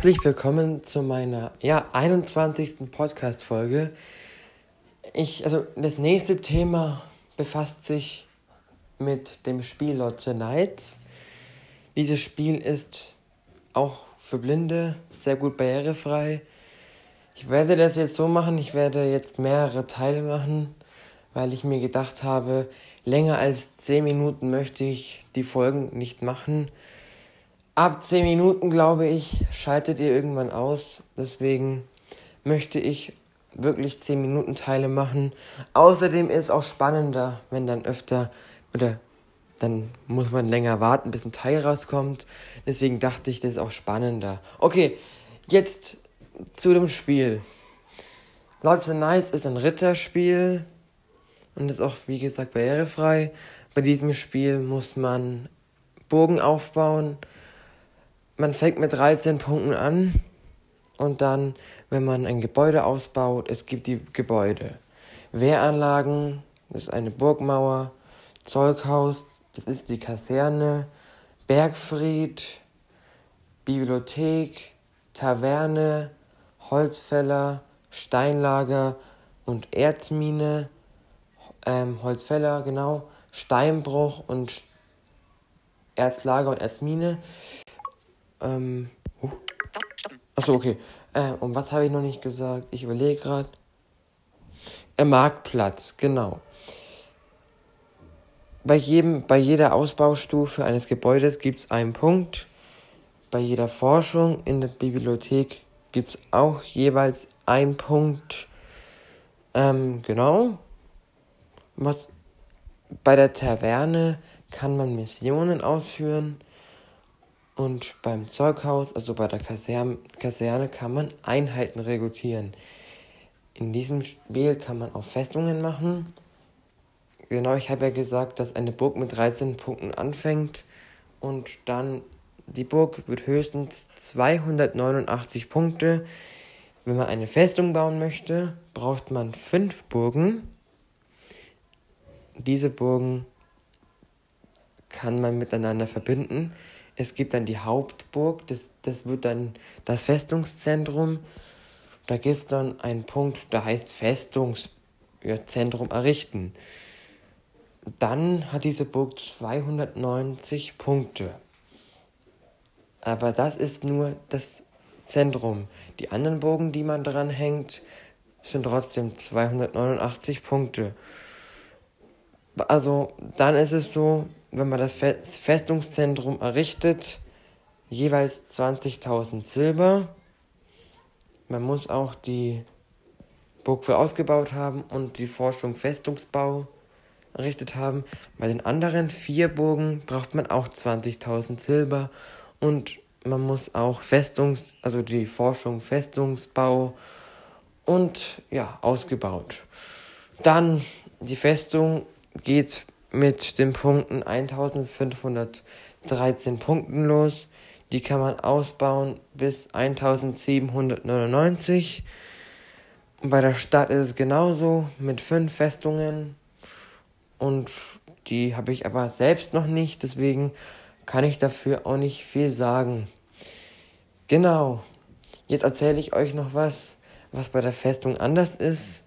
Herzlich willkommen zu meiner ja, 21. Podcast-Folge. Ich, also das nächste Thema befasst sich mit dem Spiel Lords the Knights. Dieses Spiel ist auch für Blinde sehr gut barrierefrei. Ich werde das jetzt so machen, ich werde jetzt mehrere Teile machen, weil ich mir gedacht habe, länger als 10 Minuten möchte ich die Folgen nicht machen ab 10 Minuten, glaube ich, schaltet ihr irgendwann aus. Deswegen möchte ich wirklich 10 Minuten Teile machen. Außerdem ist es auch spannender, wenn dann öfter oder dann muss man länger warten, bis ein Teil rauskommt. Deswegen dachte ich, das ist auch spannender. Okay, jetzt zu dem Spiel. Lords of Knights ist ein Ritterspiel und ist auch, wie gesagt, barrierefrei. Bei diesem Spiel muss man Bogen aufbauen man fängt mit 13 Punkten an und dann, wenn man ein Gebäude ausbaut, es gibt die Gebäude. Wehranlagen, das ist eine Burgmauer, Zeughaus, das ist die Kaserne, Bergfried, Bibliothek, Taverne, Holzfäller, Steinlager und Erzmine, ähm, Holzfäller, genau, Steinbruch und Erzlager und Erzmine. Ähm. Uh. Achso, okay. Äh, und was habe ich noch nicht gesagt? Ich überlege gerade. Äh, Marktplatz, genau. Bei, jedem, bei jeder Ausbaustufe eines Gebäudes gibt es einen Punkt. Bei jeder Forschung in der Bibliothek gibt es auch jeweils einen Punkt. Ähm, genau. Was bei der Taverne kann man Missionen ausführen. Und beim Zeughaus, also bei der Kaserne, Kaserne, kann man Einheiten rekrutieren. In diesem Spiel kann man auch Festungen machen. Genau, ich habe ja gesagt, dass eine Burg mit 13 Punkten anfängt und dann die Burg wird höchstens 289 Punkte. Wenn man eine Festung bauen möchte, braucht man fünf Burgen. Diese Burgen kann man miteinander verbinden. Es gibt dann die Hauptburg, das, das wird dann das Festungszentrum. Da gibt es dann einen Punkt, der heißt Festungszentrum errichten. Dann hat diese Burg 290 Punkte. Aber das ist nur das Zentrum. Die anderen Burgen, die man dran hängt, sind trotzdem 289 Punkte. Also dann ist es so, wenn man das Festungszentrum errichtet, jeweils 20.000 Silber. Man muss auch die Burg für ausgebaut haben und die Forschung Festungsbau errichtet haben. Bei den anderen vier Burgen braucht man auch 20.000 Silber und man muss auch Festungs, also die Forschung Festungsbau und ja, ausgebaut. Dann die Festung geht mit den Punkten 1513 Punkten los. Die kann man ausbauen bis 1799. Und bei der Stadt ist es genauso mit fünf Festungen. Und die habe ich aber selbst noch nicht, deswegen kann ich dafür auch nicht viel sagen. Genau. Jetzt erzähle ich euch noch was, was bei der Festung anders ist.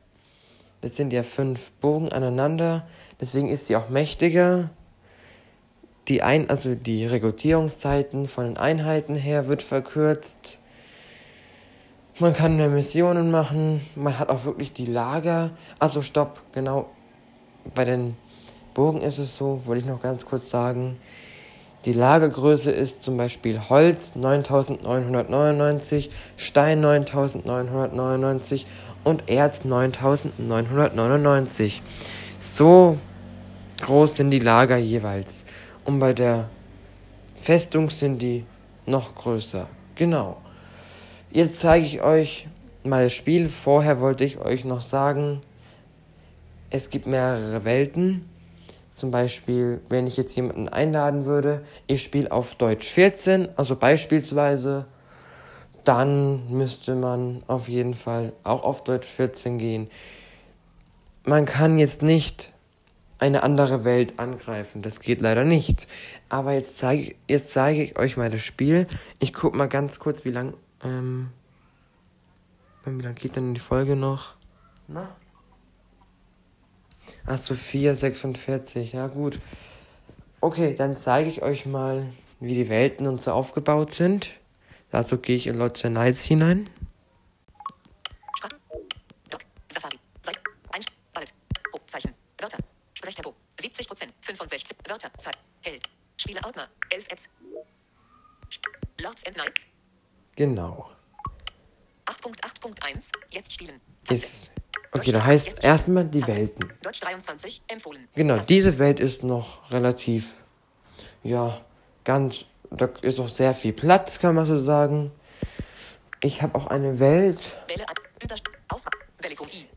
Das sind ja fünf Bogen aneinander. Deswegen ist sie auch mächtiger. Die ein, also die Rekrutierungszeiten von den Einheiten her wird verkürzt. Man kann mehr Missionen machen. Man hat auch wirklich die Lager. Also stopp, genau. Bei den Bogen ist es so, wollte ich noch ganz kurz sagen. Die Lagergröße ist zum Beispiel Holz 9999, Stein 9999 und Erz 9999. So groß sind die Lager jeweils. Und bei der Festung sind die noch größer. Genau. Jetzt zeige ich euch mal das Spiel. Vorher wollte ich euch noch sagen, es gibt mehrere Welten. Zum Beispiel, wenn ich jetzt jemanden einladen würde, ich spiele auf Deutsch 14, also beispielsweise, dann müsste man auf jeden Fall auch auf Deutsch 14 gehen man kann jetzt nicht eine andere Welt angreifen. Das geht leider nicht. Aber jetzt zeige, jetzt zeige ich euch mal das Spiel. Ich gucke mal ganz kurz, wie lang Ähm, wie lange geht denn die Folge noch? Na? Achso, 4,46. Ja, gut. Okay, dann zeige ich euch mal, wie die Welten und so aufgebaut sind. Dazu gehe ich in Lots Nice hinein. Sprechtempo. 70% 65 Wörter. Zeit. Held. Spiele Ordner. 11 Apps. Lords and Knights. Genau. 8.8.1. Jetzt spielen. Ist. Okay, da heißt erstmal die Welten. Deutsch 23. Empfohlen. Genau, diese Welt ist noch relativ. Ja, ganz. Da ist auch sehr viel Platz, kann man so sagen. Ich habe auch eine Welt.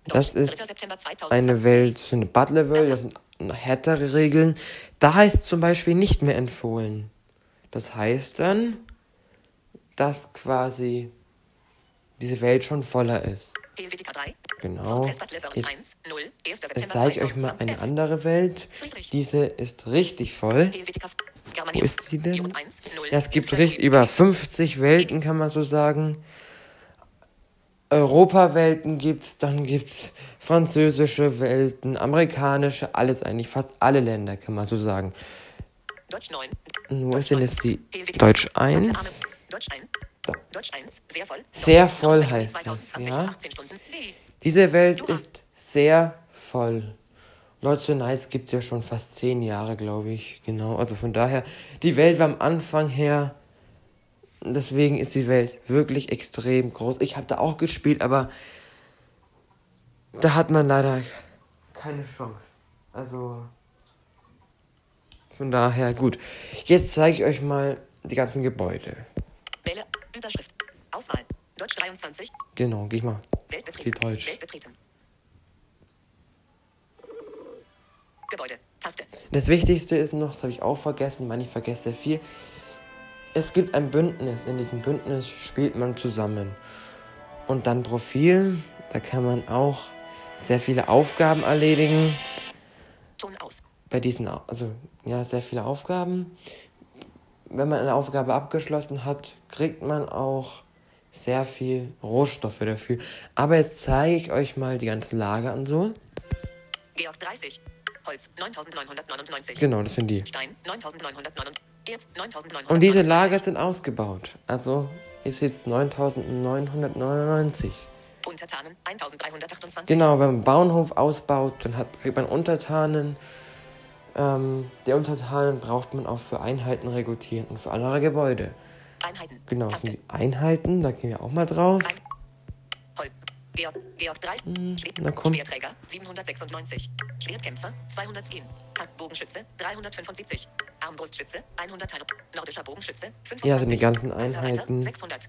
Das ist eine Welt, so eine Butler-Welt, das sind härtere Regeln. Da heißt zum Beispiel nicht mehr empfohlen. Das heißt dann, dass quasi diese Welt schon voller ist. Genau. Jetzt, jetzt zeige ich euch mal eine andere Welt. Diese ist richtig voll. Wo ist die denn? Ja, es gibt richtig über 50 Welten, kann man so sagen. Europawelten gibt's, dann gibt's französische Welten, amerikanische, alles eigentlich, fast alle Länder, kann man so sagen. Deutsch 9. Wo ist denn jetzt die Deutsch 1? Deutsch 1. Deutsch 1, sehr voll. Sehr voll heißt das, ja. Diese Welt ist sehr voll. Leute Nice gibt es ja schon fast zehn Jahre, glaube ich. Genau, also von daher, die Welt war am Anfang her Deswegen ist die Welt wirklich extrem groß. Ich habe da auch gespielt, aber da hat man leider keine Chance. Also von daher gut. Jetzt zeige ich euch mal die ganzen Gebäude. Wähle Überschrift Auswahl Deutsch 23. Genau, geh ich mal. Die Deutsch. Gebäude Taste. Das Wichtigste ist noch, das habe ich auch vergessen, man ich vergesse sehr viel es gibt ein Bündnis. In diesem Bündnis spielt man zusammen. Und dann Profil, da kann man auch sehr viele Aufgaben erledigen. Ton aus. Bei diesen, also ja, sehr viele Aufgaben. Wenn man eine Aufgabe abgeschlossen hat, kriegt man auch sehr viel Rohstoffe dafür. Aber jetzt zeige ich euch mal die ganzen Lager an so. Georg 30. Holz 9999. Genau, das sind die. Stein 9999. Und diese Lager sind ausgebaut. Also ist jetzt 9999. Untertanen 1328. Genau, wenn man einen Bauernhof ausbaut, dann hat, kriegt man Untertanen. Ähm, die Untertanen braucht man auch für Einheiten rekrutieren und für andere Gebäude. Einheiten. Genau, das sind die Einheiten, da gehen wir auch mal drauf. Ein Georg, Georg 3. Hm, na komm. Schwerträger 796. Schwertkämpfer 210. Bogenschütze 375. Armbrustschütze 100 Teile. Nordischer Bogenschütze 25. Ja, sind die ganzen Einheiten. 600.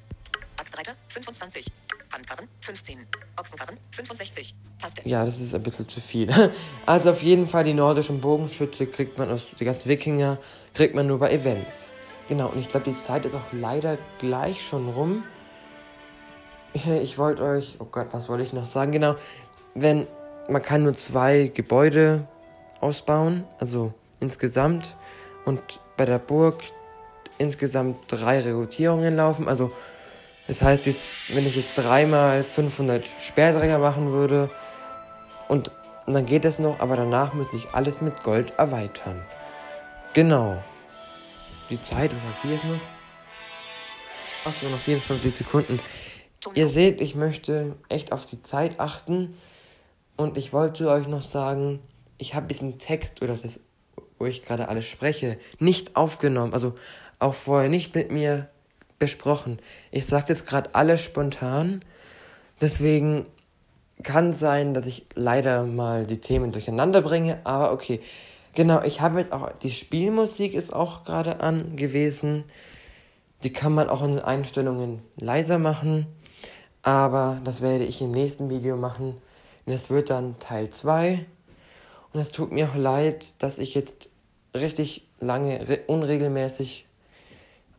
Axtreiter 25. Handkarren 15. Ochsenkarren 65. Taste. Ja, das ist ein bisschen zu viel. Also auf jeden Fall die nordischen Bogenschütze kriegt man aus die ganzen Wikinger kriegt man nur bei Events. Genau, und ich glaube, die Zeit ist auch leider gleich schon rum. Ich wollte euch, oh Gott, was wollte ich noch sagen? Genau, wenn man kann nur zwei Gebäude ausbauen, also insgesamt und bei der Burg insgesamt drei Rekrutierungen laufen. Also das heißt, wenn ich jetzt dreimal 500 Speerträger machen würde und, dann geht es noch, aber danach muss ich alles mit Gold erweitern. Genau. Die Zeit, was sagt die jetzt noch? Ach, noch 54 Sekunden. Ihr seht, ich möchte echt auf die Zeit achten. Und ich wollte euch noch sagen, ich habe diesen Text oder das, wo ich gerade alles spreche, nicht aufgenommen. Also auch vorher nicht mit mir besprochen. Ich sage jetzt gerade alles spontan. Deswegen kann sein, dass ich leider mal die Themen durcheinander bringe. Aber okay. Genau, ich habe jetzt auch, die Spielmusik ist auch gerade an gewesen. Die kann man auch in den Einstellungen leiser machen. Aber das werde ich im nächsten Video machen. Es wird dann Teil 2. Und es tut mir auch leid, dass ich jetzt richtig lange, unregelmäßig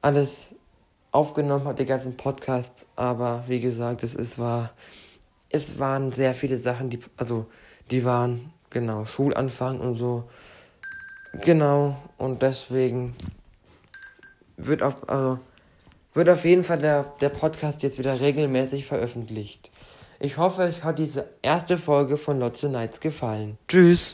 alles aufgenommen habe, die ganzen Podcasts. Aber wie gesagt, es ist, war, es waren sehr viele Sachen, die, also, die waren, genau, Schulanfang und so. Genau, und deswegen wird auch, also, wird auf jeden Fall der, der Podcast jetzt wieder regelmäßig veröffentlicht. Ich hoffe, euch hat diese erste Folge von Lots Nights gefallen. Tschüss!